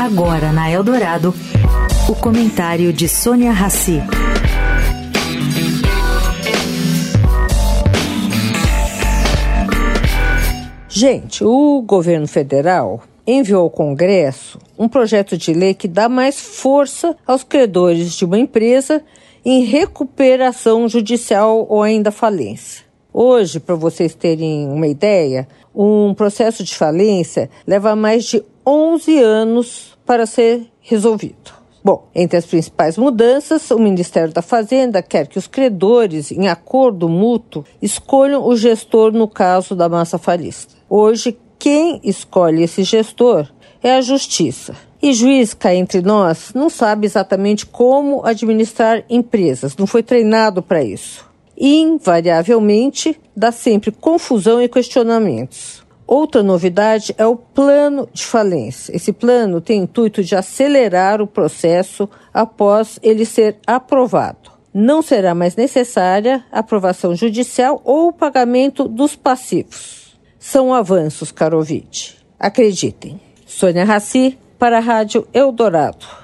Agora na Eldorado, o comentário de Sônia Rassi. Gente, o governo federal enviou ao Congresso um projeto de lei que dá mais força aos credores de uma empresa em recuperação judicial ou ainda falência. Hoje, para vocês terem uma ideia, um processo de falência leva mais de 11 anos para ser resolvido. Bom, entre as principais mudanças, o Ministério da Fazenda quer que os credores, em acordo mútuo, escolham o gestor no caso da massa falista. Hoje, quem escolhe esse gestor é a Justiça. E juiz cá entre nós não sabe exatamente como administrar empresas, não foi treinado para isso. Invariavelmente, dá sempre confusão e questionamentos. Outra novidade é o plano de falência. Esse plano tem o intuito de acelerar o processo após ele ser aprovado. Não será mais necessária aprovação judicial ou pagamento dos passivos. São avanços, caro ouvinte. Acreditem. Sônia Raci, para a Rádio Eldorado.